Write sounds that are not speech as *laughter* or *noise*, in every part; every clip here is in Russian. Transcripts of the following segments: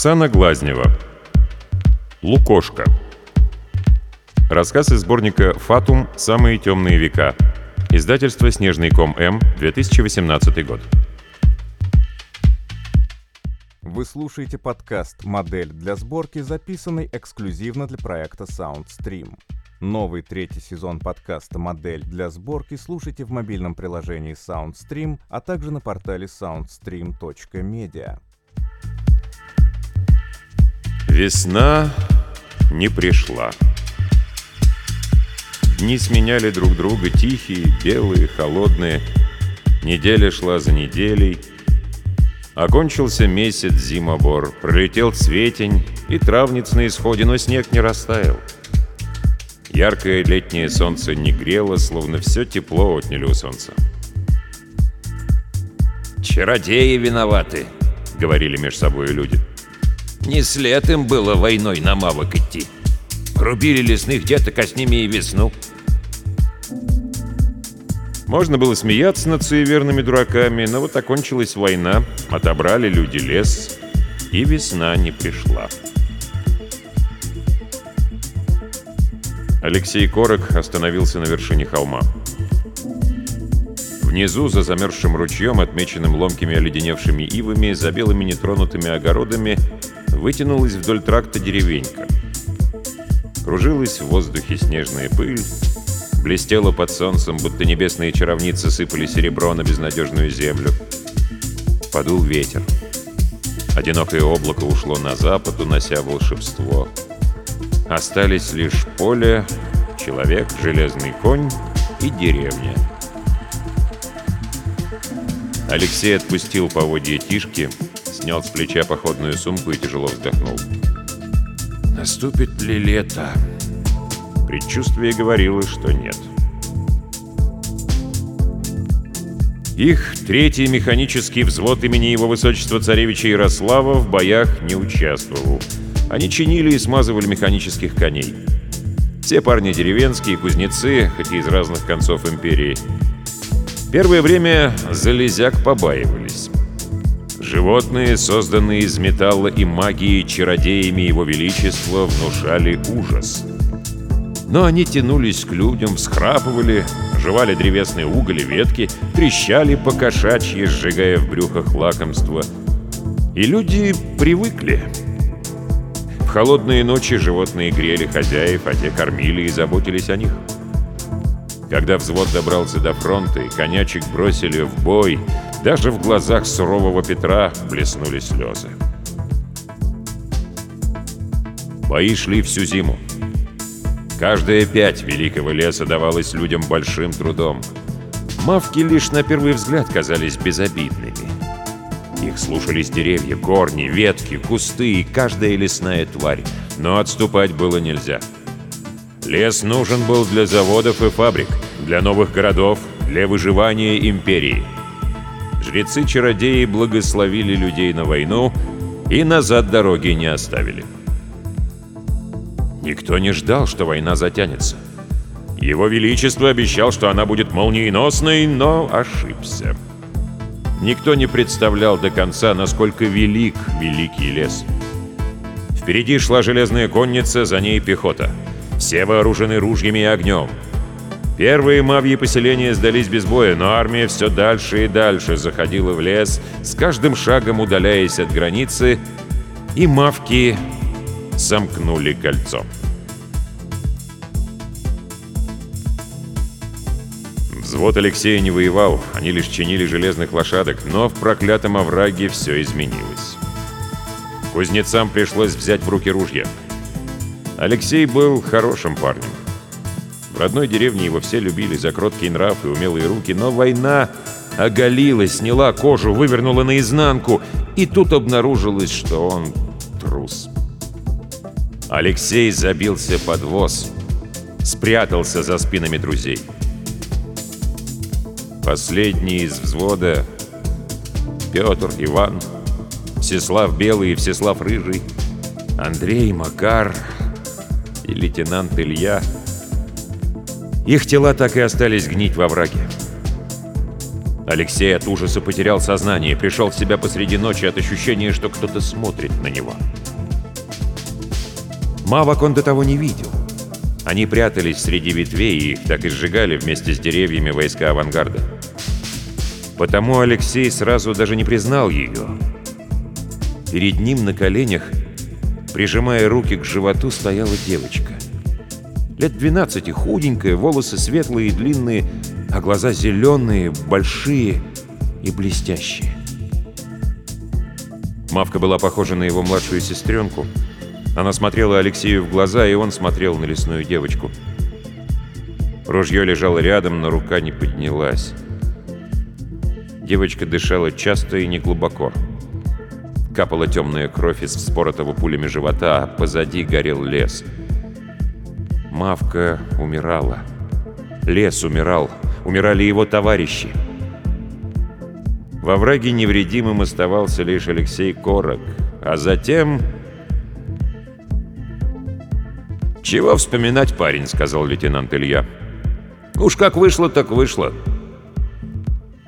Оксана Глазнева. Лукошка. Рассказ из сборника «Фатум. Самые темные века». Издательство «Снежный ком М», 2018 год. Вы слушаете подкаст «Модель для сборки», записанный эксклюзивно для проекта SoundStream. Новый третий сезон подкаста «Модель для сборки» слушайте в мобильном приложении SoundStream, а также на портале soundstream.media. Весна не пришла. Дни сменяли друг друга тихие, белые, холодные. Неделя шла за неделей. Окончился месяц зимобор, пролетел цветень, и травниц на исходе, но снег не растаял. Яркое летнее солнце не грело, словно все тепло отняли у солнца. «Чародеи виноваты», — говорили между собой люди. Не след им было войной на мавок идти. Рубили лесных деток, а с ними и весну. Можно было смеяться над суеверными дураками, но вот окончилась война, отобрали люди лес, и весна не пришла. Алексей Корок остановился на вершине холма. Внизу, за замерзшим ручьем, отмеченным ломкими оледеневшими ивами, за белыми нетронутыми огородами, вытянулась вдоль тракта деревенька. Кружилась в воздухе снежная пыль, блестела под солнцем, будто небесные чаровницы сыпали серебро на безнадежную землю. Подул ветер. Одинокое облако ушло на запад, унося волшебство. Остались лишь поле, человек, железный конь и деревня. Алексей отпустил поводья Тишки, снял с плеча походную сумку и тяжело вздохнул. Наступит ли лето? Предчувствие говорило, что нет. Их третий механический взвод имени его высочества царевича Ярослава в боях не участвовал. Они чинили и смазывали механических коней. Все парни деревенские, кузнецы, хоть и из разных концов империи. Первое время залезяк побаивались. Животные, созданные из металла и магии чародеями Его Величества, внушали ужас. Но они тянулись к людям, всхрапывали, жевали древесные уголь и ветки, трещали по кошачьи, сжигая в брюхах лакомство. И люди привыкли. В холодные ночи животные грели хозяев, а те кормили и заботились о них. Когда взвод добрался до фронта и конячек бросили в бой, даже в глазах сурового Петра блеснули слезы. Бои шли всю зиму. Каждая пять великого леса давалась людям большим трудом. Мавки лишь на первый взгляд казались безобидными. Их слушались деревья, корни, ветки, кусты и каждая лесная тварь, но отступать было нельзя. Лес нужен был для заводов и фабрик, для новых городов, для выживания империи – Жрецы-чародеи благословили людей на войну и назад дороги не оставили. Никто не ждал, что война затянется. Его Величество обещал, что она будет молниеносной, но ошибся. Никто не представлял до конца, насколько велик Великий лес. Впереди шла железная конница, за ней пехота. Все вооружены ружьями и огнем. Первые мавьи поселения сдались без боя, но армия все дальше и дальше заходила в лес, с каждым шагом удаляясь от границы, и мавки замкнули кольцо. Взвод Алексея не воевал, они лишь чинили железных лошадок, но в проклятом овраге все изменилось. Кузнецам пришлось взять в руки ружья. Алексей был хорошим парнем. Родной деревне его все любили за кроткий нрав и умелые руки, но война оголила, сняла кожу, вывернула наизнанку, и тут обнаружилось, что он трус. Алексей забился под воз, спрятался за спинами друзей. Последний из взвода — Петр, Иван, Всеслав Белый и Всеслав Рыжий, Андрей, Макар и лейтенант Илья — их тела так и остались гнить во враге. Алексей от ужаса потерял сознание, пришел в себя посреди ночи от ощущения, что кто-то смотрит на него. Мавок он до того не видел. Они прятались среди ветвей, и их так и сжигали вместе с деревьями войска авангарда. Потому Алексей сразу даже не признал ее. Перед ним на коленях, прижимая руки к животу, стояла девочка. Лет 12, худенькая, волосы светлые и длинные, а глаза зеленые, большие и блестящие. Мавка была похожа на его младшую сестренку. Она смотрела Алексею в глаза, и он смотрел на лесную девочку. Ружье лежало рядом, но рука не поднялась. Девочка дышала часто и неглубоко. Капала темная кровь из вспоротого пулями живота, а позади горел лес. Мавка умирала. Лес умирал. Умирали его товарищи. Во враге невредимым оставался лишь Алексей Корок. А затем... «Чего вспоминать, парень?» — сказал лейтенант Илья. «Уж как вышло, так вышло».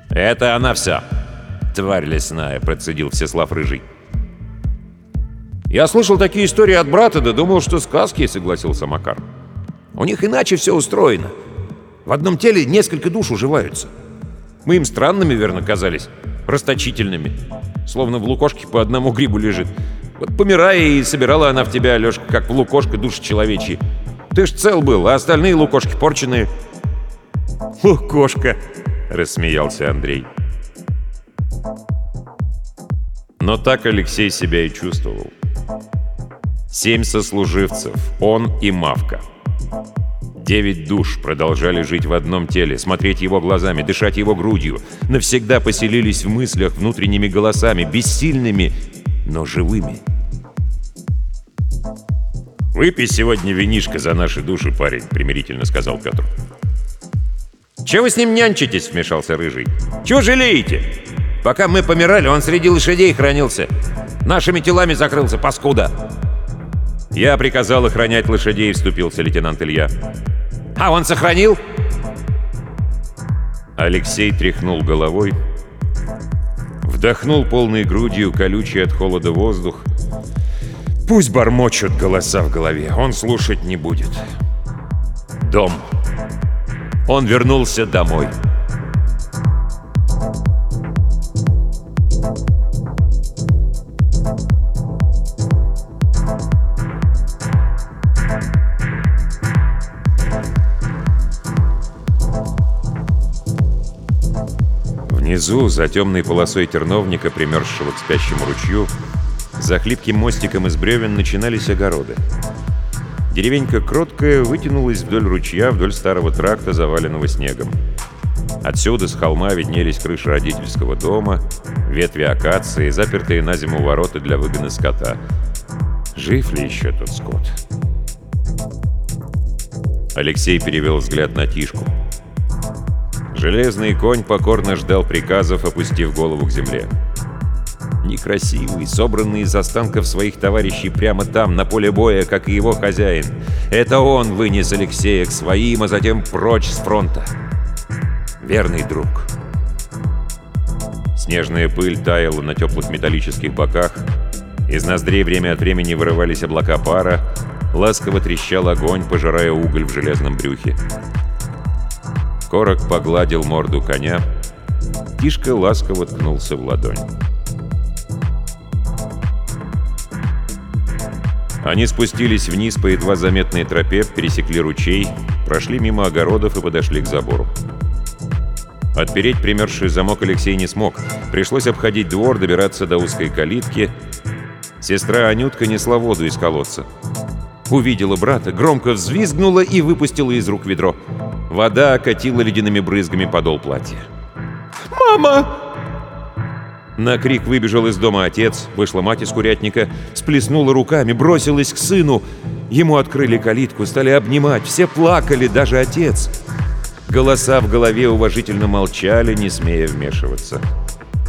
«Это она вся!» «Тварь лесная!» — процедил Всеслав Рыжий. «Я слышал такие истории от брата, да думал, что сказки», — согласился Макар. «У них иначе все устроено. В одном теле несколько душ уживаются. Мы им странными, верно, казались, расточительными. Словно в лукошке по одному грибу лежит. Вот помирая и собирала она в тебя, Лёшка, как в лукошко души человечьи. Ты ж цел был, а остальные лукошки порченые». «Лукошка!» — рассмеялся Андрей. Но так Алексей себя и чувствовал. Семь сослуживцев, он и Мавка. Девять душ продолжали жить в одном теле, смотреть его глазами, дышать его грудью, навсегда поселились в мыслях внутренними голосами, бессильными, но живыми. «Выпей сегодня винишко за наши души, парень», — примирительно сказал Петр. «Чего вы с ним нянчитесь?» — вмешался Рыжий. «Чего жалеете? Пока мы помирали, он среди лошадей хранился. Нашими телами закрылся, паскуда!» «Я приказал охранять лошадей», — вступился лейтенант Илья. «А он сохранил?» Алексей тряхнул головой, вдохнул полной грудью колючий от холода воздух. Пусть бормочут голоса в голове, он слушать не будет. Дом. Он вернулся домой. Внизу, за темной полосой терновника, примерзшего к спящему ручью, за хлипким мостиком из бревен начинались огороды. Деревенька Кроткая вытянулась вдоль ручья, вдоль старого тракта, заваленного снегом. Отсюда с холма виднелись крыши родительского дома, ветви акации, запертые на зиму ворота для выгона скота. Жив ли еще тот скот? Алексей перевел взгляд на Тишку. Железный конь покорно ждал приказов, опустив голову к земле. Некрасивый, собранный из останков своих товарищей прямо там, на поле боя, как и его хозяин. Это он вынес Алексея к своим, а затем прочь с фронта. Верный друг. Снежная пыль таяла на теплых металлических боках. Из ноздрей время от времени вырывались облака пара. Ласково трещал огонь, пожирая уголь в железном брюхе. Корок погладил морду коня. Тишка ласково ткнулся в ладонь. Они спустились вниз по едва заметной тропе, пересекли ручей, прошли мимо огородов и подошли к забору. Отпереть примерзший замок Алексей не смог. Пришлось обходить двор, добираться до узкой калитки. Сестра Анютка несла воду из колодца. Увидела брата, громко взвизгнула и выпустила из рук ведро. Вода окатила ледяными брызгами подол платья. «Мама!» На крик выбежал из дома отец, вышла мать из курятника, сплеснула руками, бросилась к сыну. Ему открыли калитку, стали обнимать, все плакали, даже отец. Голоса в голове уважительно молчали, не смея вмешиваться.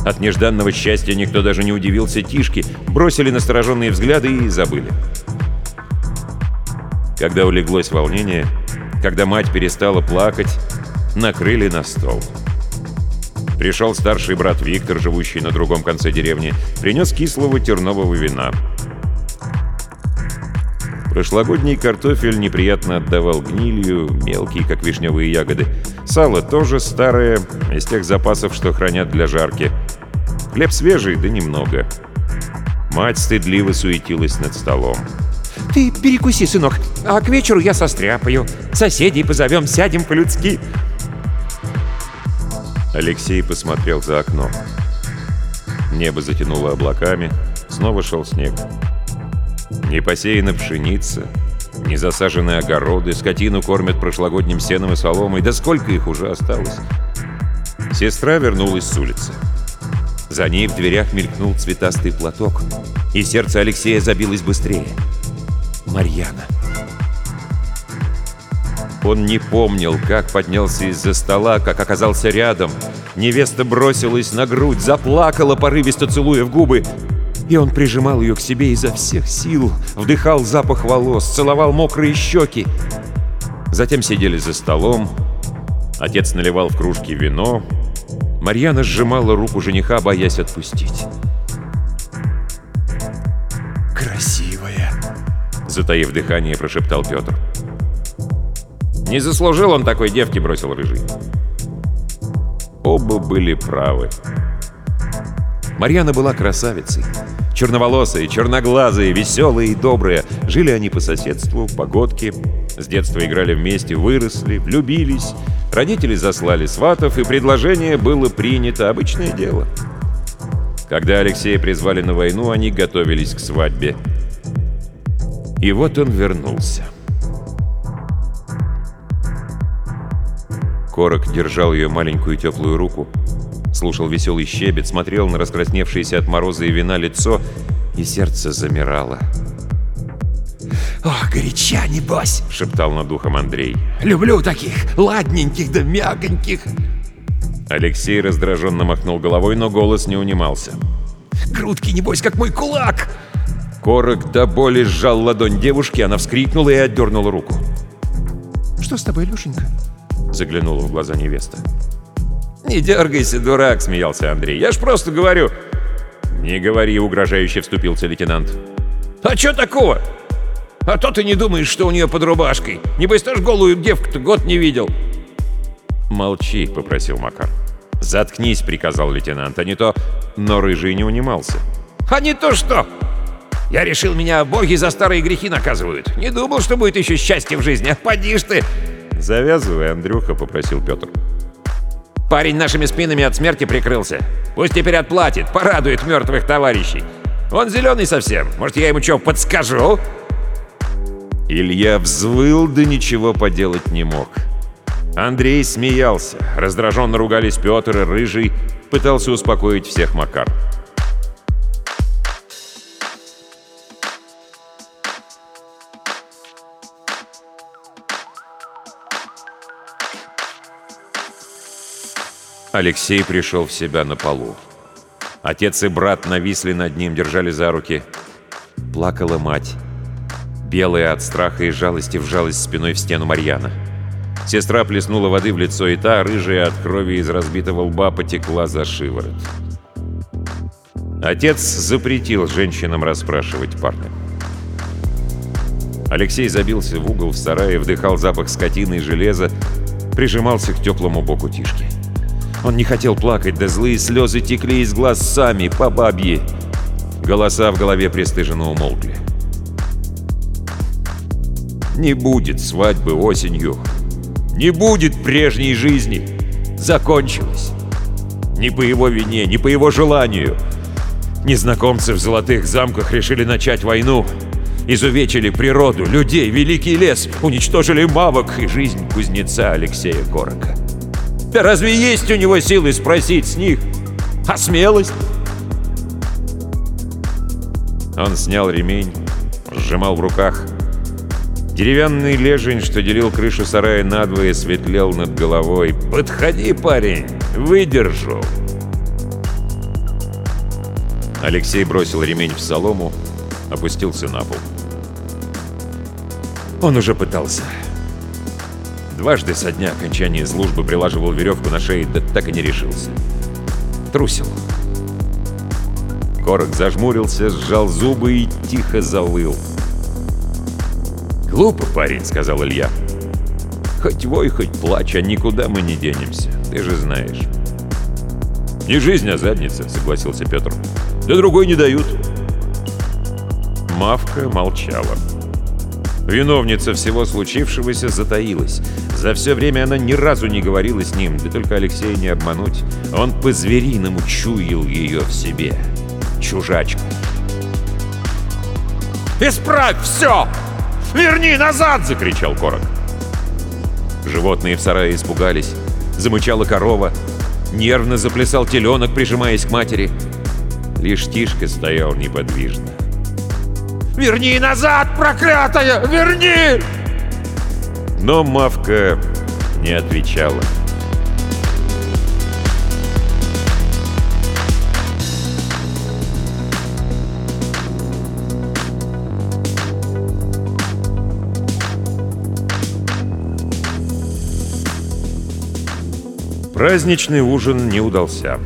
От нежданного счастья никто даже не удивился Тишке, бросили настороженные взгляды и забыли. Когда улеглось волнение, когда мать перестала плакать, накрыли на стол. Пришел старший брат Виктор, живущий на другом конце деревни, принес кислого тернового вина. Прошлогодний картофель неприятно отдавал гнилью, мелкий, как вишневые ягоды. Сало тоже старое, из тех запасов, что хранят для жарки. Хлеб свежий, да немного. Мать стыдливо суетилась над столом. «Ты перекуси, сынок, а к вечеру я состряпаю. Соседей позовем, сядем по-людски». Алексей посмотрел за окно. Небо затянуло облаками, снова шел снег. Не посеяна пшеница, не засажены огороды, скотину кормят прошлогодним сеном и соломой. Да сколько их уже осталось? Сестра вернулась с улицы. За ней в дверях мелькнул цветастый платок, и сердце Алексея забилось быстрее. Марьяна. Он не помнил, как поднялся из-за стола, как оказался рядом. Невеста бросилась на грудь, заплакала, порывисто целуя в губы. И он прижимал ее к себе изо всех сил, вдыхал запах волос, целовал мокрые щеки. Затем сидели за столом. Отец наливал в кружки вино. Марьяна сжимала руку жениха, боясь отпустить. Затаив дыхание, прошептал Петр. «Не заслужил он такой девки», — бросил Рыжий. Оба были правы. Марьяна была красавицей. Черноволосые, черноглазые, веселые и добрые. Жили они по соседству, погодке. С детства играли вместе, выросли, влюбились. Родители заслали сватов, и предложение было принято. Обычное дело. Когда Алексея призвали на войну, они готовились к свадьбе. И вот он вернулся. Корок держал ее маленькую теплую руку, слушал веселый щебет, смотрел на раскрасневшееся от мороза и вина лицо, и сердце замирало. «Ох, горяча, небось!» — шептал над духом Андрей. «Люблю таких, ладненьких да мягоньких!» Алексей раздраженно махнул головой, но голос не унимался. «Грудки, небось, как мой кулак!» Корок до боли сжал ладонь девушки, она вскрикнула и отдернула руку. «Что с тобой, Лешенька?» — заглянула в глаза невеста. «Не дергайся, дурак!» — смеялся Андрей. «Я ж просто говорю!» «Не говори!» — угрожающе вступился лейтенант. «А чё такого? А то ты не думаешь, что у нее под рубашкой. Небось, ты ж голую девку-то год не видел!» «Молчи!» — попросил Макар. «Заткнись!» — приказал лейтенант, а не то... Но Рыжий не унимался. «А не то что! Я решил, меня боги за старые грехи наказывают. Не думал, что будет еще счастье в жизни. А поди ж ты!» «Завязывай, Андрюха!» — попросил Петр. Парень нашими спинами от смерти прикрылся. Пусть теперь отплатит, порадует мертвых товарищей. Он зеленый совсем. Может, я ему что, подскажу?» Илья взвыл, да ничего поделать не мог. Андрей смеялся. Раздраженно ругались Петр и Рыжий. Пытался успокоить всех Макар. Алексей пришел в себя на полу. Отец и брат нависли над ним, держали за руки. Плакала мать. Белая от страха и жалости вжалась спиной в стену Марьяна. Сестра плеснула воды в лицо, и та, рыжая от крови из разбитого лба, потекла за шиворот. Отец запретил женщинам расспрашивать парня. Алексей забился в угол в сарае, вдыхал запах скотины и железа, прижимался к теплому боку Тишки. Он не хотел плакать, да злые слезы текли из глаз сами, по бабье. Голоса в голове пристыженно умолкли. Не будет свадьбы осенью. Не будет прежней жизни. Закончилось. Не по его вине, не по его желанию. Незнакомцы в золотых замках решили начать войну. Изувечили природу, людей, великий лес, уничтожили мавок и жизнь кузнеца Алексея Корока. Да разве есть у него силы спросить с них? А смелость? Он снял ремень, сжимал в руках. Деревянный лежень, что делил крышу сарая надвое, светлел над головой. «Подходи, парень, выдержу!» Алексей бросил ремень в солому, опустился на пол. Он уже пытался. Дважды со дня окончания службы прилаживал веревку на шее, да так и не решился. струсил. Корок зажмурился, сжал зубы и тихо завыл. «Глупо, парень», — сказал Илья. «Хоть вой, хоть плачь, а никуда мы не денемся, ты же знаешь». «Не жизнь, а задница», — согласился Петр. «Да другой не дают». Мавка молчала. Виновница всего случившегося затаилась. За все время она ни разу не говорила с ним, да только Алексея не обмануть. Он по-звериному чуял ее в себе. Чужачку. «Исправь все! Верни назад!» — закричал Корок. Животные в сарае испугались. Замычала корова. Нервно заплясал теленок, прижимаясь к матери. Лишь Тишка стоял неподвижно. «Верни назад, проклятая! Верни!» Но Мавка не отвечала. Праздничный ужин не удался.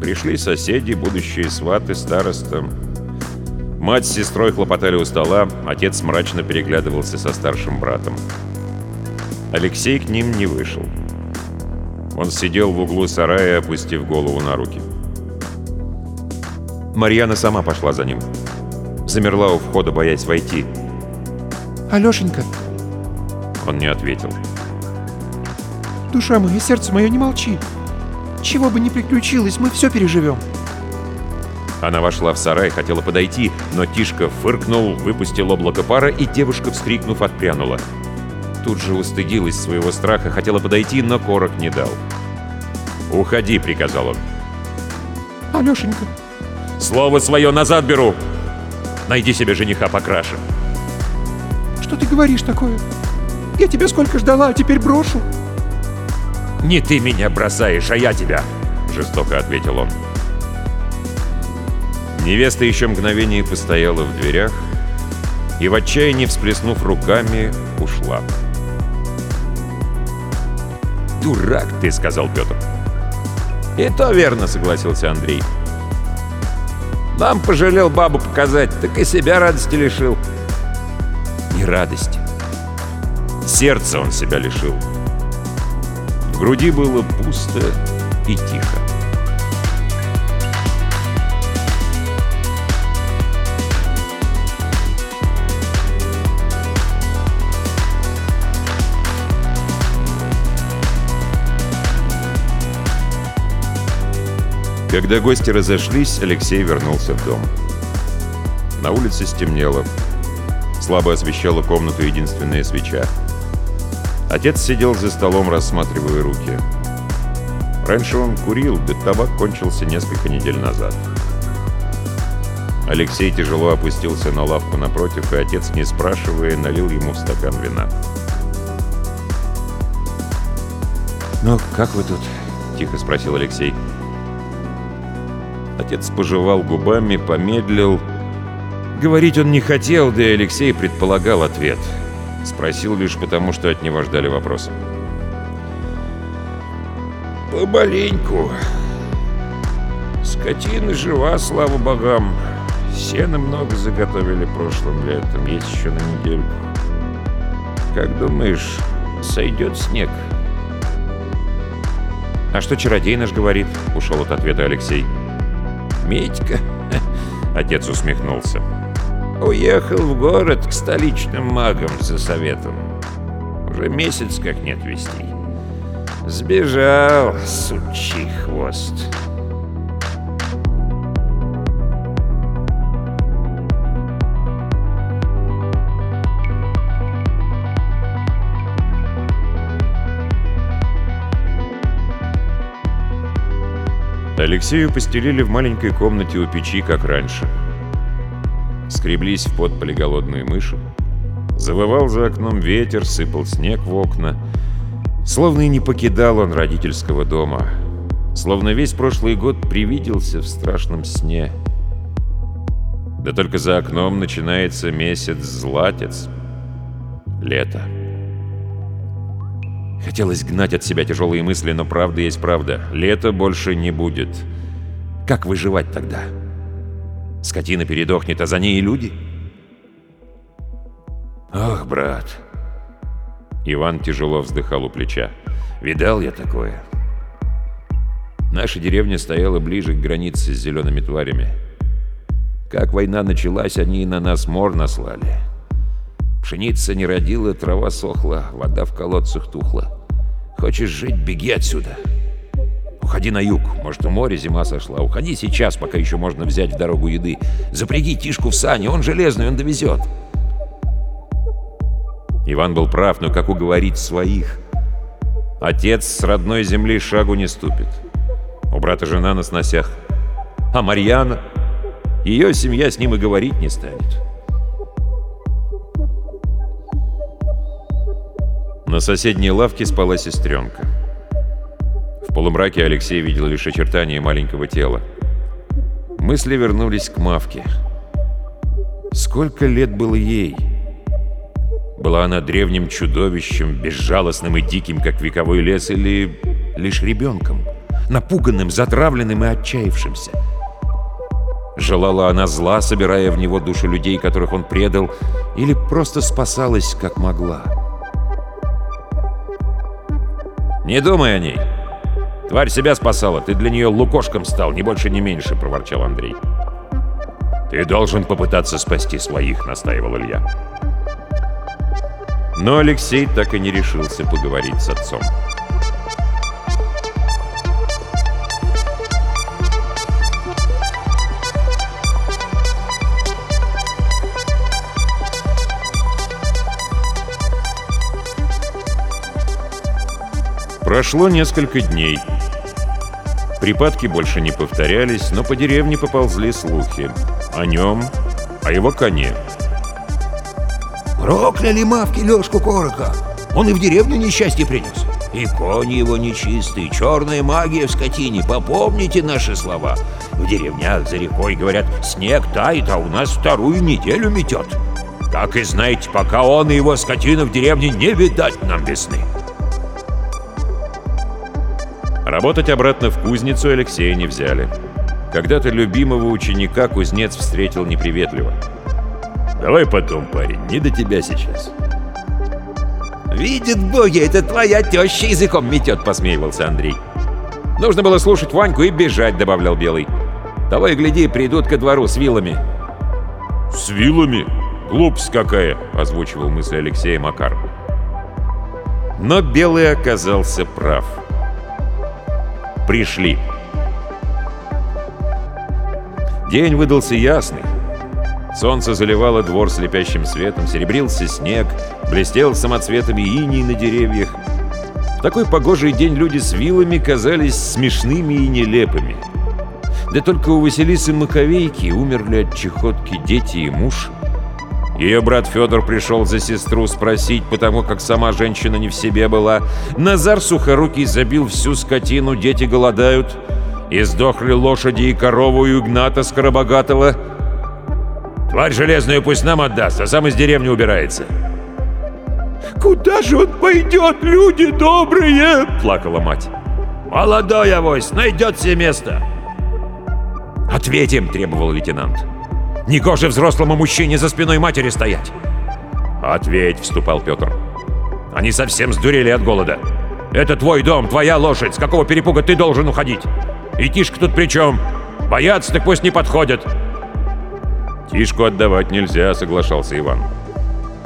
Пришли соседи, будущие сваты, староста. Мать с сестрой хлопотали у стола, отец мрачно переглядывался со старшим братом. Алексей к ним не вышел. Он сидел в углу сарая, опустив голову на руки. Марьяна сама пошла за ним. Замерла у входа, боясь войти. «Алешенька!» Он не ответил. «Душа моя, сердце мое, не молчи! Чего бы ни приключилось, мы все переживем!» Она вошла в сарай, хотела подойти, но Тишка фыркнул, выпустил облако пара, и девушка, вскрикнув, отпрянула. Тут же устыдилась своего страха, хотела подойти, но Корок не дал. «Уходи», — приказал он. «Алешенька!» «Слово свое назад беру! Найди себе жениха покраше!» «Что ты говоришь такое? Я тебя сколько ждала, а теперь брошу!» «Не ты меня бросаешь, а я тебя!» — жестоко ответил он. Невеста еще мгновение постояла в дверях и в отчаянии, всплеснув руками, ушла. «Дурак ты!» — сказал Петр. «И то верно», — согласился Андрей. «Нам пожалел бабу показать, так и себя радости лишил». Не радости. Сердца он себя лишил. В груди было пусто и тихо. Когда гости разошлись, Алексей вернулся в дом. На улице стемнело. Слабо освещала комнату единственная свеча. Отец сидел за столом, рассматривая руки. Раньше он курил, да табак кончился несколько недель назад. Алексей тяжело опустился на лавку напротив, и отец, не спрашивая, налил ему в стакан вина. «Ну, как вы тут?» — тихо спросил Алексей. Отец пожевал губами, помедлил. Говорить он не хотел, да и Алексей предполагал ответ. Спросил лишь потому, что от него ждали вопросы. «Помаленьку. Скотина жива, слава богам. Сена много заготовили прошлым летом, есть еще на недельку. Как думаешь, сойдет снег?» «А что чародей наш говорит?» — ушел от ответа Алексей. «Митька?» *laughs* — отец усмехнулся. Уехал в город к столичным магам за советом. Уже месяц как нет вестей. Сбежал, сучий хвост. Алексею постелили в маленькой комнате у печи, как раньше. Скреблись в подполе голодные мыши. Завывал за окном ветер, сыпал снег в окна. Словно и не покидал он родительского дома. Словно весь прошлый год привиделся в страшном сне. Да только за окном начинается месяц златец. Лето. Хотелось гнать от себя тяжелые мысли, но правда есть правда. Лета больше не будет. Как выживать тогда? Скотина передохнет, а за ней и люди? Ох, брат. Иван тяжело вздыхал у плеча. Видал я такое. Наша деревня стояла ближе к границе с зелеными тварями. Как война началась, они и на нас мор наслали. Пшеница не родила, трава сохла, вода в колодцах тухла. Хочешь жить, беги отсюда. Уходи на юг, может, у моря зима сошла. Уходи сейчас, пока еще можно взять в дорогу еды. Запряги Тишку в сани, он железный, он довезет. Иван был прав, но как уговорить своих? Отец с родной земли шагу не ступит. У брата жена на сносях. А Марьяна? Ее семья с ним и говорить не станет. На соседней лавке спала сестренка. В полумраке Алексей видел лишь очертания маленького тела. Мысли вернулись к Мавке. Сколько лет было ей? Была она древним чудовищем, безжалостным и диким, как вековой лес, или лишь ребенком, напуганным, затравленным и отчаявшимся? Желала она зла, собирая в него души людей, которых он предал, или просто спасалась, как могла? «Не думай о ней. Тварь себя спасала, ты для нее лукошком стал, ни больше, ни меньше», — проворчал Андрей. «Ты должен попытаться спасти своих», — настаивал Илья. Но Алексей так и не решился поговорить с отцом. Прошло несколько дней. Припадки больше не повторялись, но по деревне поползли слухи. О нем, о его коне. Прокляли мавки Лешку Корока. Он и в деревню несчастье принес. И кони его нечистые, черная магия в скотине. Попомните наши слова. В деревнях за рекой, говорят, снег тает, а у нас вторую неделю метет. Так и знаете, пока он и его скотина в деревне не видать нам весны. Работать обратно в кузницу Алексея не взяли. Когда-то любимого ученика кузнец встретил неприветливо. «Давай потом, парень, не до тебя сейчас». «Видит боги, это твоя теща языком метет», — посмеивался Андрей. «Нужно было слушать Ваньку и бежать», — добавлял Белый. «Того и гляди, придут ко двору с вилами». «С вилами? Глупость какая!» — озвучивал мысли Алексея Макар. Но Белый оказался прав пришли. День выдался ясный. Солнце заливало двор слепящим светом, серебрился снег, блестел самоцветами иней на деревьях. В такой погожий день люди с вилами казались смешными и нелепыми. Да только у Василисы Маковейки умерли от чехотки дети и муж — ее брат Федор пришел за сестру спросить, потому как сама женщина не в себе была. Назар Сухорукий забил всю скотину, дети голодают. И сдохли лошади и корову у Игната Скоробогатого. «Тварь железную пусть нам отдаст, а сам из деревни убирается». «Куда же он пойдет, люди добрые?» — плакала мать. «Молодой авось, найдет себе место!» «Ответим!» — требовал лейтенант. Негоже взрослому мужчине за спиной матери стоять!» «Ответь!» — вступал Петр. «Они совсем сдурели от голода. Это твой дом, твоя лошадь. С какого перепуга ты должен уходить? И Тишка тут при чем? Боятся, так пусть не подходят!» «Тишку отдавать нельзя», — соглашался Иван.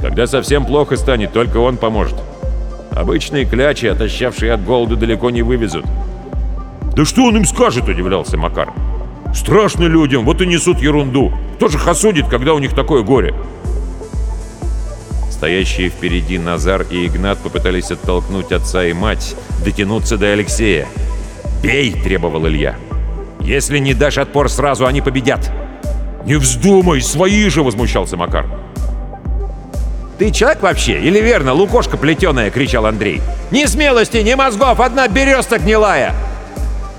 «Когда совсем плохо станет, только он поможет. Обычные клячи, отощавшие от голода, далеко не вывезут». «Да что он им скажет?» — удивлялся Макар. «Страшно людям, вот и несут ерунду. Кто же их осудит, когда у них такое горе?» Стоящие впереди Назар и Игнат попытались оттолкнуть отца и мать, дотянуться до Алексея. «Бей!» — требовал Илья. «Если не дашь отпор сразу, они победят!» «Не вздумай, свои же!» — возмущался Макар. «Ты человек вообще? Или верно, лукошка плетеная?» — кричал Андрей. «Ни смелости, ни мозгов, одна береста гнилая!»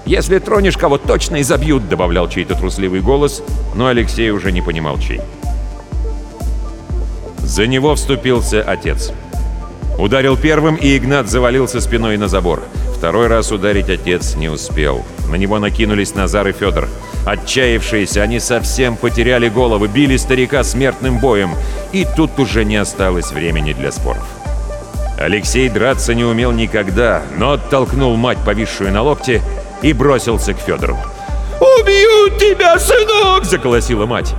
«Если тронешь кого, точно изобьют», — добавлял чей-то трусливый голос, но Алексей уже не понимал чей. За него вступился отец. Ударил первым, и Игнат завалился спиной на забор. Второй раз ударить отец не успел. На него накинулись Назар и Федор. Отчаявшиеся, они совсем потеряли головы, били старика смертным боем. И тут уже не осталось времени для споров. Алексей драться не умел никогда, но оттолкнул мать, повисшую на локте, и бросился к Федору. «Убьют тебя, сынок!» — заколосила мать.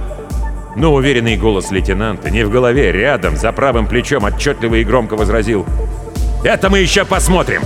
Но уверенный голос лейтенанта не в голове, рядом, за правым плечом отчетливо и громко возразил. «Это мы еще посмотрим!»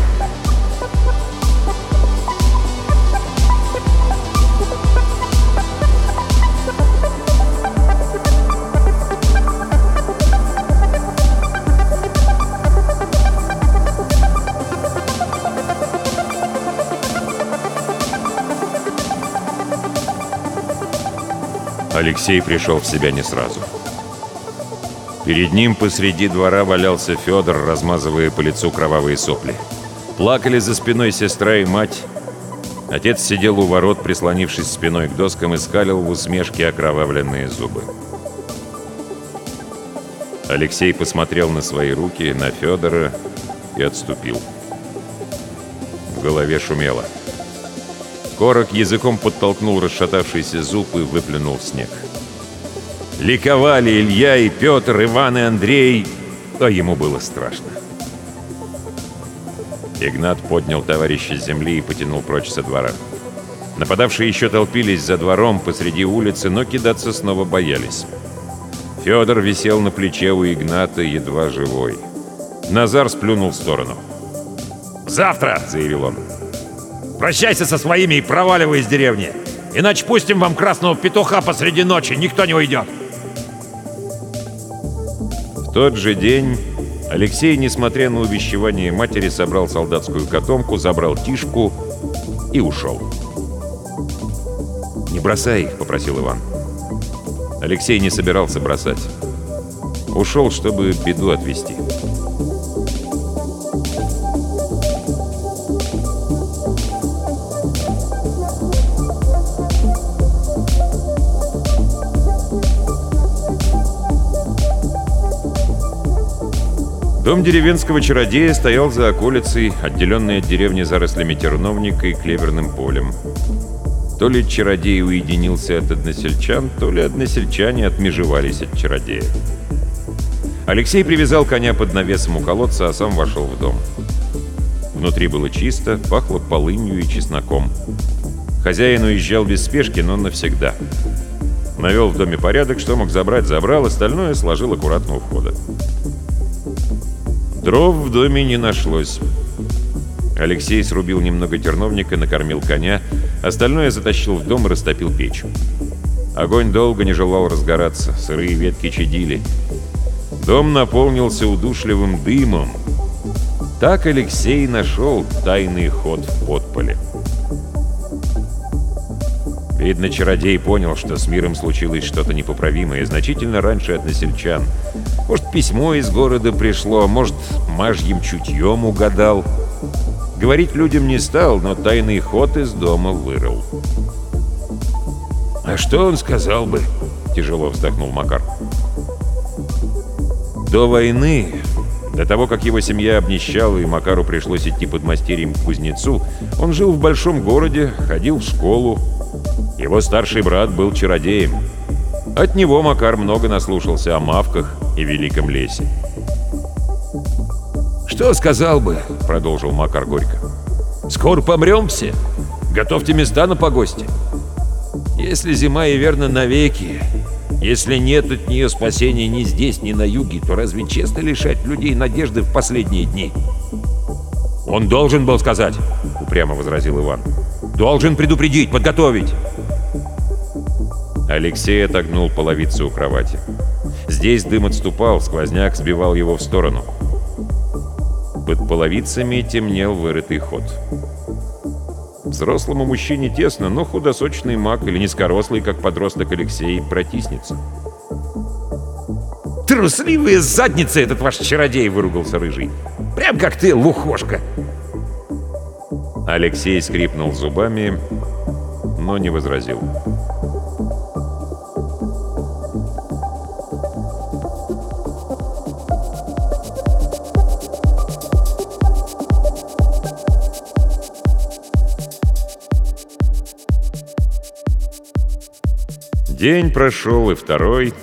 Алексей пришел в себя не сразу. Перед ним посреди двора валялся Федор, размазывая по лицу кровавые сопли. Плакали за спиной сестра и мать. Отец сидел у ворот, прислонившись спиной к доскам и скалил в усмешке окровавленные зубы. Алексей посмотрел на свои руки, на Федора и отступил. В голове шумело. Корок языком подтолкнул расшатавшийся зуб и выплюнул в снег. Ликовали Илья и Петр, Иван и Андрей, а ему было страшно. Игнат поднял товарища с земли и потянул прочь со двора. Нападавшие еще толпились за двором посреди улицы, но кидаться снова боялись. Федор висел на плече у Игната, едва живой. Назар сплюнул в сторону. «Завтра!» — заявил он. Прощайся со своими и проваливай из деревни. Иначе пустим вам красного петуха посреди ночи, никто не уйдет. В тот же день Алексей, несмотря на увещевание матери, собрал солдатскую котомку, забрал тишку и ушел. «Не бросай их», — попросил Иван. Алексей не собирался бросать. Ушел, чтобы беду отвести. Дом деревенского чародея стоял за околицей, отделенной от деревни зарослями терновника и клеверным полем. То ли чародей уединился от односельчан, то ли односельчане отмежевались от чародея. Алексей привязал коня под навесом у колодца, а сам вошел в дом. Внутри было чисто, пахло полынью и чесноком. Хозяин уезжал без спешки, но навсегда. Навел в доме порядок, что мог забрать, забрал, остальное сложил аккуратно у входа. Дров в доме не нашлось. Алексей срубил немного терновника, накормил коня, остальное затащил в дом и растопил печь. Огонь долго не желал разгораться, сырые ветки чадили. Дом наполнился удушливым дымом. Так Алексей нашел тайный ход в подполе. Видно, чародей понял, что с миром случилось что-то непоправимое, значительно раньше односельчан. Может, письмо из города пришло, может, мажьим чутьем угадал. Говорить людям не стал, но тайный ход из дома вырыл. «А что он сказал бы?» — тяжело вздохнул Макар. До войны, до того, как его семья обнищала и Макару пришлось идти под мастерьем к кузнецу, он жил в большом городе, ходил в школу. Его старший брат был чародеем. От него Макар много наслушался о мавках и великом лесе. «Что сказал бы?» — продолжил Макар горько. «Скоро помрем все. Готовьте места на погосте. Если зима и верно навеки, если нет от нее спасения ни здесь, ни на юге, то разве честно лишать людей надежды в последние дни?» «Он должен был сказать», — упрямо возразил Иван. «Должен предупредить, подготовить». Алексей отогнул половицу у кровати. Здесь дым отступал, сквозняк сбивал его в сторону. Под половицами темнел вырытый ход. Взрослому мужчине тесно, но худосочный маг или низкорослый, как подросток Алексей, протиснется. «Трусливые задницы этот ваш чародей!» — выругался Рыжий. «Прям как ты, лухошка!» Алексей скрипнул зубами, но не возразил. День прошел, и второй.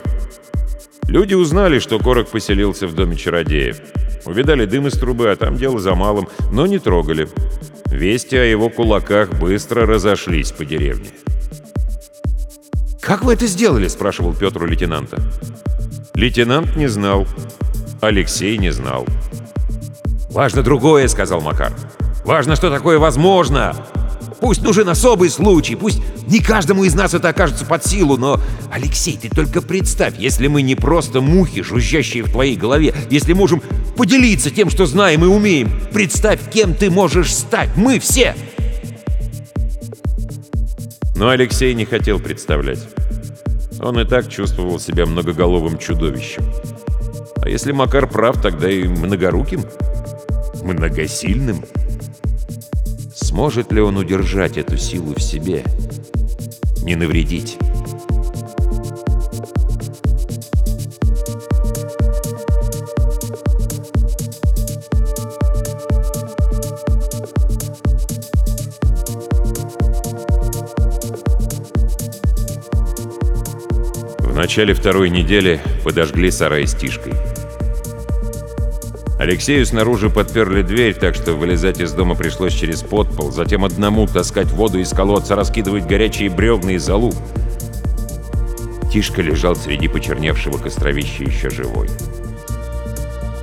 Люди узнали, что Корок поселился в доме чародеев. Увидали дым из трубы, а там дело за малым, но не трогали. Вести о его кулаках быстро разошлись по деревне. «Как вы это сделали?» — спрашивал Петр у лейтенанта. Лейтенант не знал. Алексей не знал. «Важно другое», — сказал Макар. «Важно, что такое возможно. Пусть нужен особый случай, пусть не каждому из нас это окажется под силу, но, Алексей, ты только представь, если мы не просто мухи, жужжащие в твоей голове, если можем поделиться тем, что знаем и умеем, представь, кем ты можешь стать, мы все!» Но Алексей не хотел представлять. Он и так чувствовал себя многоголовым чудовищем. А если Макар прав, тогда и многоруким, многосильным. Сможет ли он удержать эту силу в себе? Не навредить? В начале второй недели подожгли сарай с. Алексею снаружи подперли дверь, так что вылезать из дома пришлось через подпол, затем одному таскать воду из колодца, раскидывать горячие бревна и золу. Тишка лежал среди почерневшего костровища еще живой.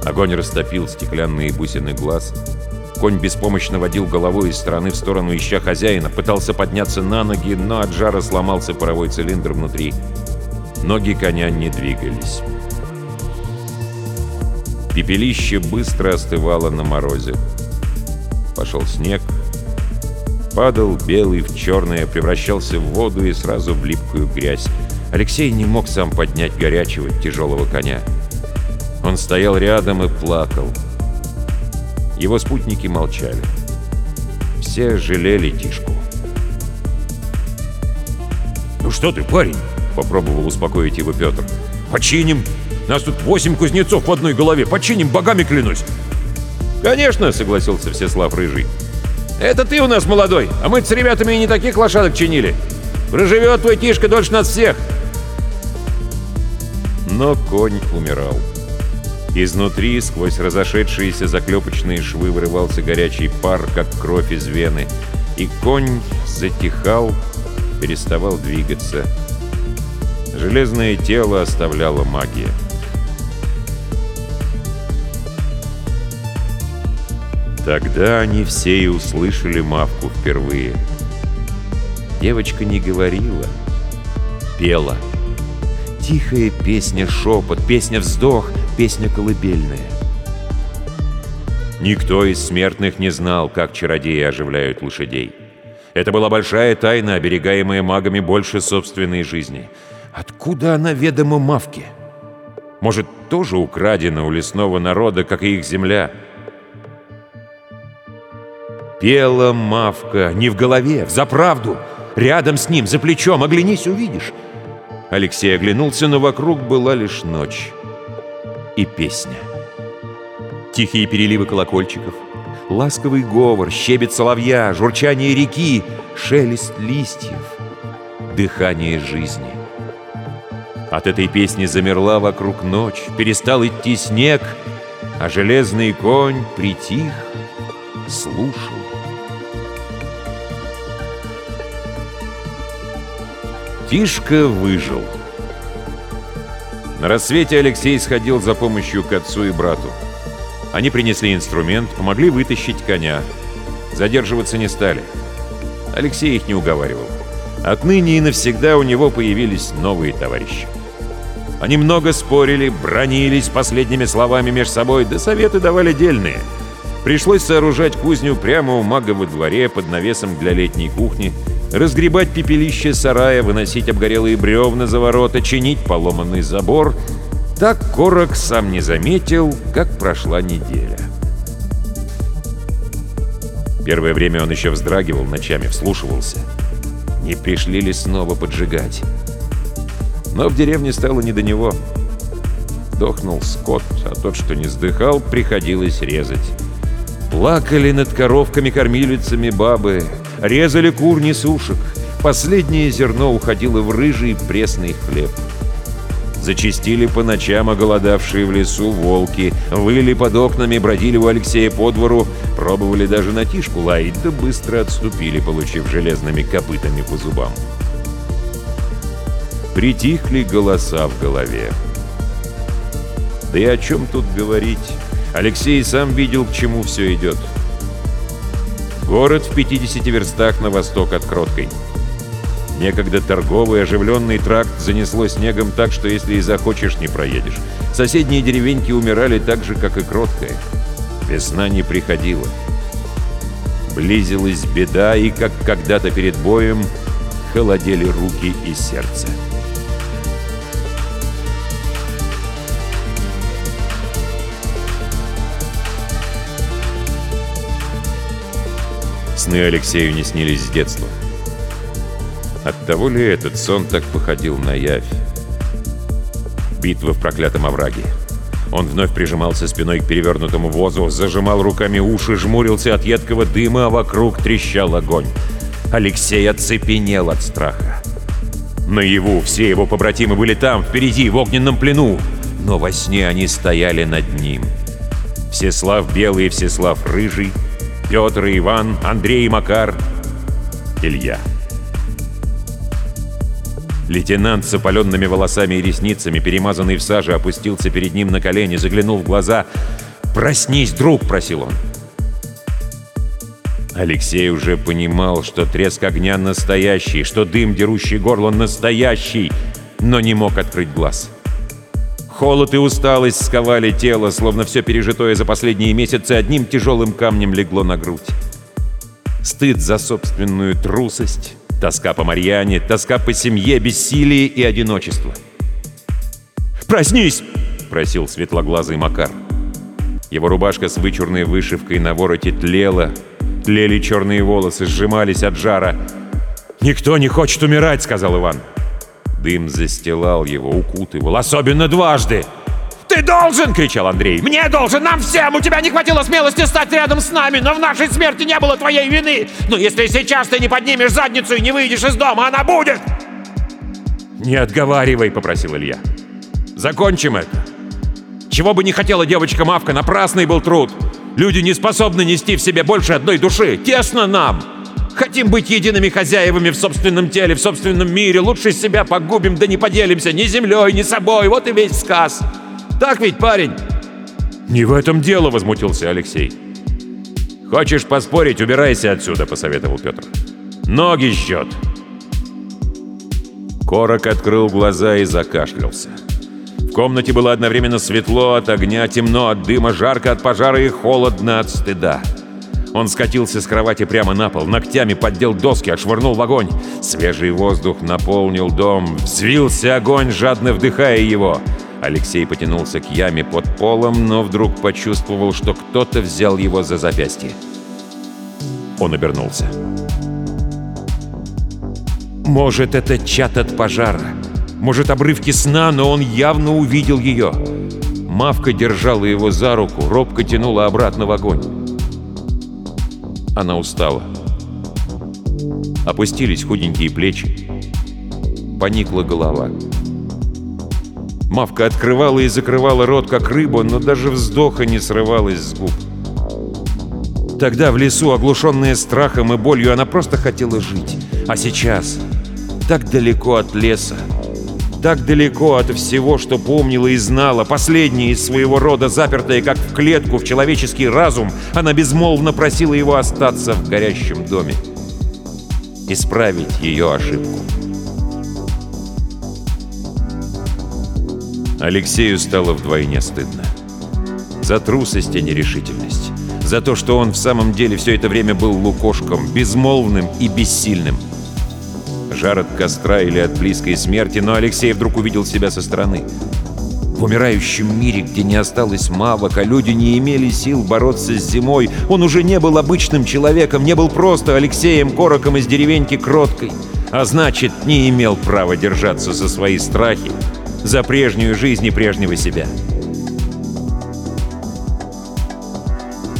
Огонь растопил стеклянные бусины глаз. Конь беспомощно водил головой из стороны в сторону, ища хозяина, пытался подняться на ноги, но от жара сломался паровой цилиндр внутри. Ноги коня не двигались. Пепелище быстро остывало на морозе. Пошел снег. Падал белый в черное, превращался в воду и сразу в липкую грязь. Алексей не мог сам поднять горячего, тяжелого коня. Он стоял рядом и плакал. Его спутники молчали. Все жалели Тишку. «Ну что ты, парень?» — попробовал успокоить его Петр. «Починим! Нас тут восемь кузнецов в одной голове. Починим, богами клянусь!» «Конечно!» — согласился Всеслав Рыжий. «Это ты у нас молодой, а мы с ребятами и не таких лошадок чинили. Проживет твой Тишка дольше нас всех!» Но конь умирал. Изнутри, сквозь разошедшиеся заклепочные швы, вырывался горячий пар, как кровь из вены, и конь затихал, переставал двигаться. Железное тело оставляла магия. Тогда они все и услышали Мавку впервые. Девочка не говорила, пела. Тихая песня-шепот, песня-вздох, песня колыбельная. Никто из смертных не знал, как чародеи оживляют лошадей. Это была большая тайна, оберегаемая магами больше собственной жизни. Откуда она ведома Мавке? Может, тоже украдена у лесного народа, как и их земля? Пела Мавка не в голове, в заправду. Рядом с ним, за плечом, оглянись, увидишь. Алексей оглянулся, но вокруг была лишь ночь и песня. Тихие переливы колокольчиков, ласковый говор, щебет соловья, журчание реки, шелест листьев, дыхание жизни. От этой песни замерла вокруг ночь, перестал идти снег, а железный конь притих, слушал. Тишка выжил. На рассвете Алексей сходил за помощью к отцу и брату. Они принесли инструмент, помогли вытащить коня. Задерживаться не стали. Алексей их не уговаривал. Отныне и навсегда у него появились новые товарищи. Они много спорили, бронились последними словами между собой, да советы давали дельные. Пришлось сооружать кузню прямо у мага во дворе под навесом для летней кухни, разгребать пепелище сарая, выносить обгорелые бревна за ворота, чинить поломанный забор. Так Корок сам не заметил, как прошла неделя. Первое время он еще вздрагивал ночами, вслушивался. Не пришли ли снова поджигать? Но в деревне стало не до него. Дохнул скот, а тот, что не сдыхал, приходилось резать. Плакали над коровками-кормилицами бабы, резали кур несушек, Последнее зерно уходило в рыжий пресный хлеб. Зачистили по ночам оголодавшие в лесу волки, выли под окнами, бродили у Алексея по двору, пробовали даже на тишку лаять, да быстро отступили, получив железными копытами по зубам. Притихли голоса в голове. Да и о чем тут говорить? Алексей сам видел, к чему все идет. Город в 50 верстах на восток от Кроткой. Некогда торговый оживленный тракт занесло снегом так, что если и захочешь, не проедешь. Соседние деревеньки умирали так же, как и Кроткая. Весна не приходила. Близилась беда, и, как когда-то перед боем, холодели руки и сердце. Сны Алексею не снились с детства. Оттого ли этот сон так походил на явь? Битва в проклятом овраге. Он вновь прижимался спиной к перевернутому возу, зажимал руками уши, жмурился от едкого дыма, а вокруг трещал огонь. Алексей оцепенел от страха. Наяву все его побратимы были там, впереди, в огненном плену, но во сне они стояли над ним. Всеслав Белый и Всеслав Рыжий, Петр и Иван, Андрей и Макар, Илья. Лейтенант с опаленными волосами и ресницами, перемазанный в саже, опустился перед ним на колени, заглянул в глаза. «Проснись, друг!» — просил он. Алексей уже понимал, что треск огня настоящий, что дым, дерущий горло, настоящий, но не мог открыть глаз. Холод и усталость сковали тело, словно все пережитое за последние месяцы одним тяжелым камнем легло на грудь. Стыд за собственную трусость, Тоска по Марьяне, тоска по семье, бессилие и одиночество. «Проснись!» — просил светлоглазый Макар. Его рубашка с вычурной вышивкой на вороте тлела, тлели черные волосы, сжимались от жара. «Никто не хочет умирать!» — сказал Иван. Дым застилал его, укутывал, особенно дважды. «Ты должен!» — кричал Андрей. «Мне должен! Нам всем! У тебя не хватило смелости стать рядом с нами, но в нашей смерти не было твоей вины! Но если сейчас ты не поднимешь задницу и не выйдешь из дома, она будет!» «Не отговаривай!» — попросил Илья. «Закончим это! Чего бы не хотела девочка Мавка, напрасный был труд! Люди не способны нести в себе больше одной души! Тесно нам! Хотим быть едиными хозяевами в собственном теле, в собственном мире! Лучше себя погубим, да не поделимся ни землей, ни собой! Вот и весь сказ!» Так ведь, парень?» «Не в этом дело», — возмутился Алексей. «Хочешь поспорить, убирайся отсюда», — посоветовал Петр. «Ноги жжет». Корок открыл глаза и закашлялся. В комнате было одновременно светло от огня, темно от дыма, жарко от пожара и холодно от стыда. Он скатился с кровати прямо на пол, ногтями поддел доски, отшвырнул в огонь. Свежий воздух наполнил дом, взвился огонь, жадно вдыхая его. Алексей потянулся к яме под полом, но вдруг почувствовал, что кто-то взял его за запястье. Он обернулся. Может, это чат от пожара. Может, обрывки сна, но он явно увидел ее. Мавка держала его за руку, робко тянула обратно в огонь. Она устала. Опустились худенькие плечи. Поникла голова. Мавка открывала и закрывала рот, как рыба, но даже вздоха не срывалась с губ. Тогда в лесу, оглушенная страхом и болью, она просто хотела жить. А сейчас, так далеко от леса, так далеко от всего, что помнила и знала, последняя из своего рода, запертая как в клетку в человеческий разум, она безмолвно просила его остаться в горящем доме. Исправить ее ошибку. Алексею стало вдвойне стыдно. За трусость и нерешительность. За то, что он в самом деле все это время был лукошком, безмолвным и бессильным. Жар от костра или от близкой смерти, но Алексей вдруг увидел себя со стороны. В умирающем мире, где не осталось мавок, а люди не имели сил бороться с зимой, он уже не был обычным человеком, не был просто Алексеем Короком из деревеньки Кроткой, а значит, не имел права держаться за свои страхи, за прежнюю жизнь и прежнего себя.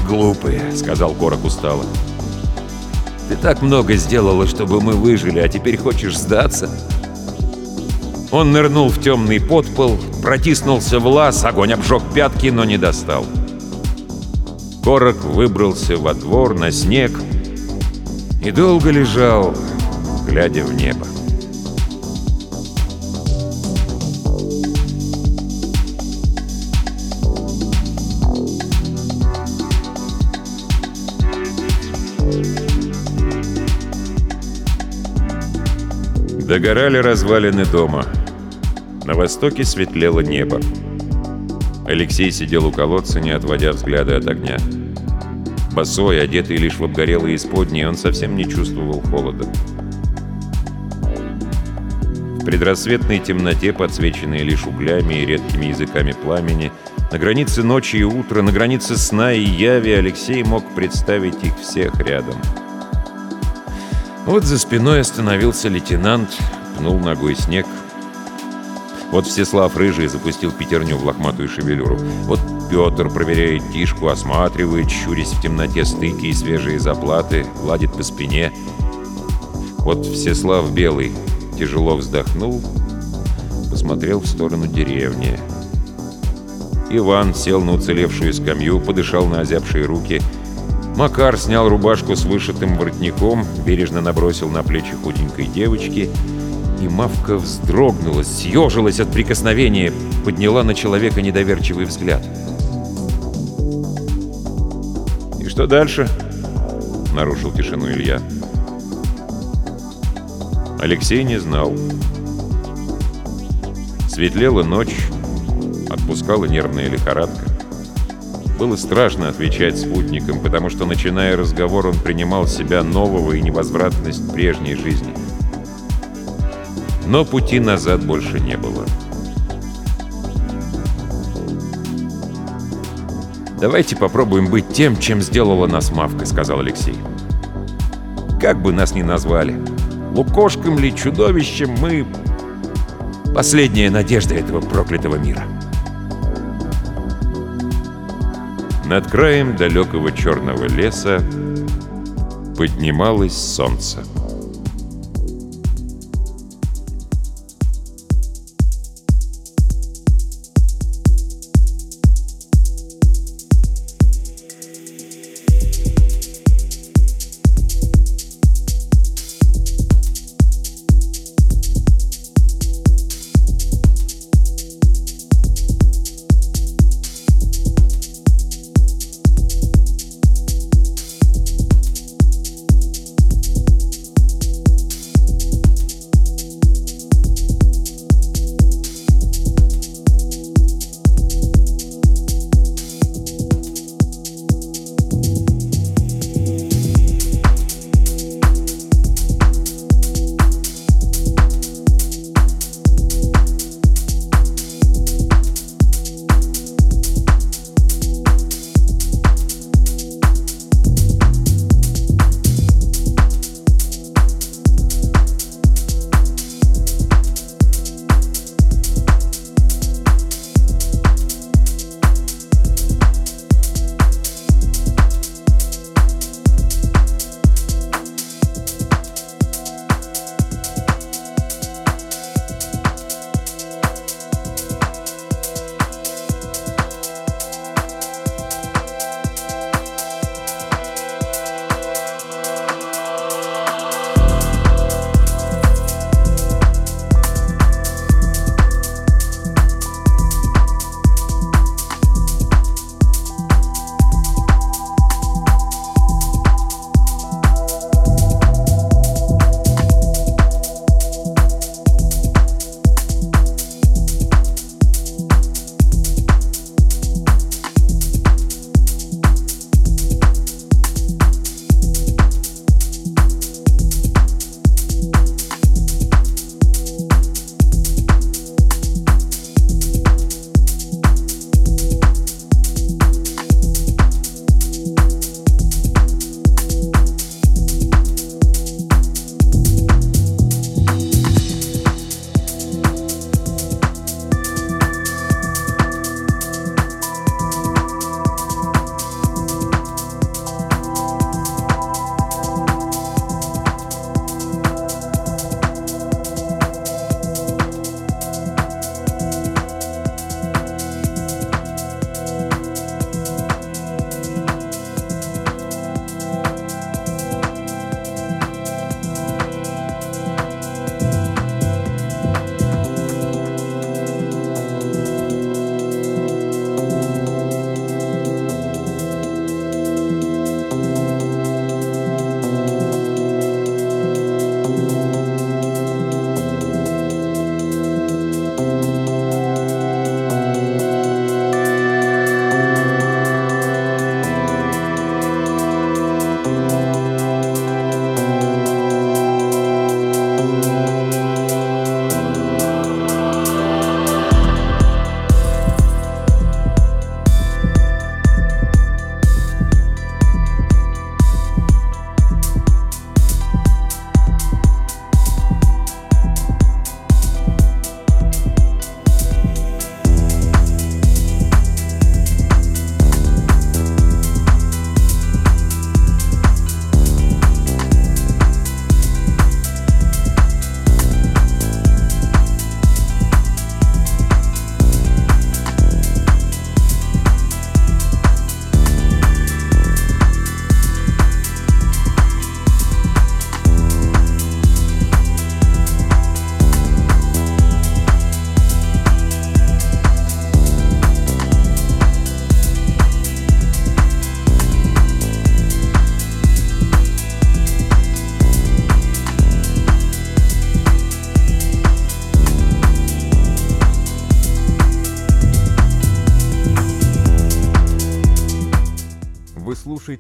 «Глупые», — сказал Корок устало. Ты так много сделала, чтобы мы выжили, а теперь хочешь сдаться?» Он нырнул в темный подпол, протиснулся в лаз, огонь обжег пятки, но не достал. Корок выбрался во двор на снег и долго лежал, глядя в небо. Догорали развалины дома. На востоке светлело небо. Алексей сидел у колодца, не отводя взгляда от огня. Босой, одетый лишь в обгорелые исподние, он совсем не чувствовал холода. В предрассветной темноте, подсвеченной лишь углями и редкими языками пламени, на границе ночи и утра, на границе сна и яви Алексей мог представить их всех рядом — вот за спиной остановился лейтенант, пнул ногой снег. Вот Всеслав Рыжий запустил пятерню в лохматую шевелюру. Вот Петр проверяет тишку, осматривает, щурясь в темноте стыки и свежие заплаты, гладит по спине. Вот Всеслав Белый тяжело вздохнул, посмотрел в сторону деревни. Иван сел на уцелевшую скамью, подышал на озябшие руки — Макар снял рубашку с вышитым воротником, бережно набросил на плечи худенькой девочки, и Мавка вздрогнула, съежилась от прикосновения, подняла на человека недоверчивый взгляд. «И что дальше?» — нарушил тишину Илья. Алексей не знал. Светлела ночь, отпускала нервная лихорадка. Было страшно отвечать спутникам, потому что, начиная разговор, он принимал себя нового и невозвратность прежней жизни. Но пути назад больше не было. «Давайте попробуем быть тем, чем сделала нас Мавка», — сказал Алексей. «Как бы нас ни назвали, лукошком ли, чудовищем, мы — последняя надежда этого проклятого мира». Над краем далекого черного леса поднималось солнце.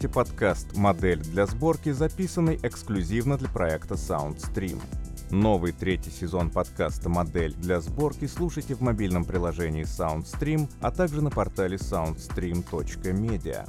Слушаете подкаст «Модель для сборки», записанный эксклюзивно для проекта SoundStream. Новый третий сезон подкаста «Модель для сборки» слушайте в мобильном приложении SoundStream, а также на портале soundstream.media.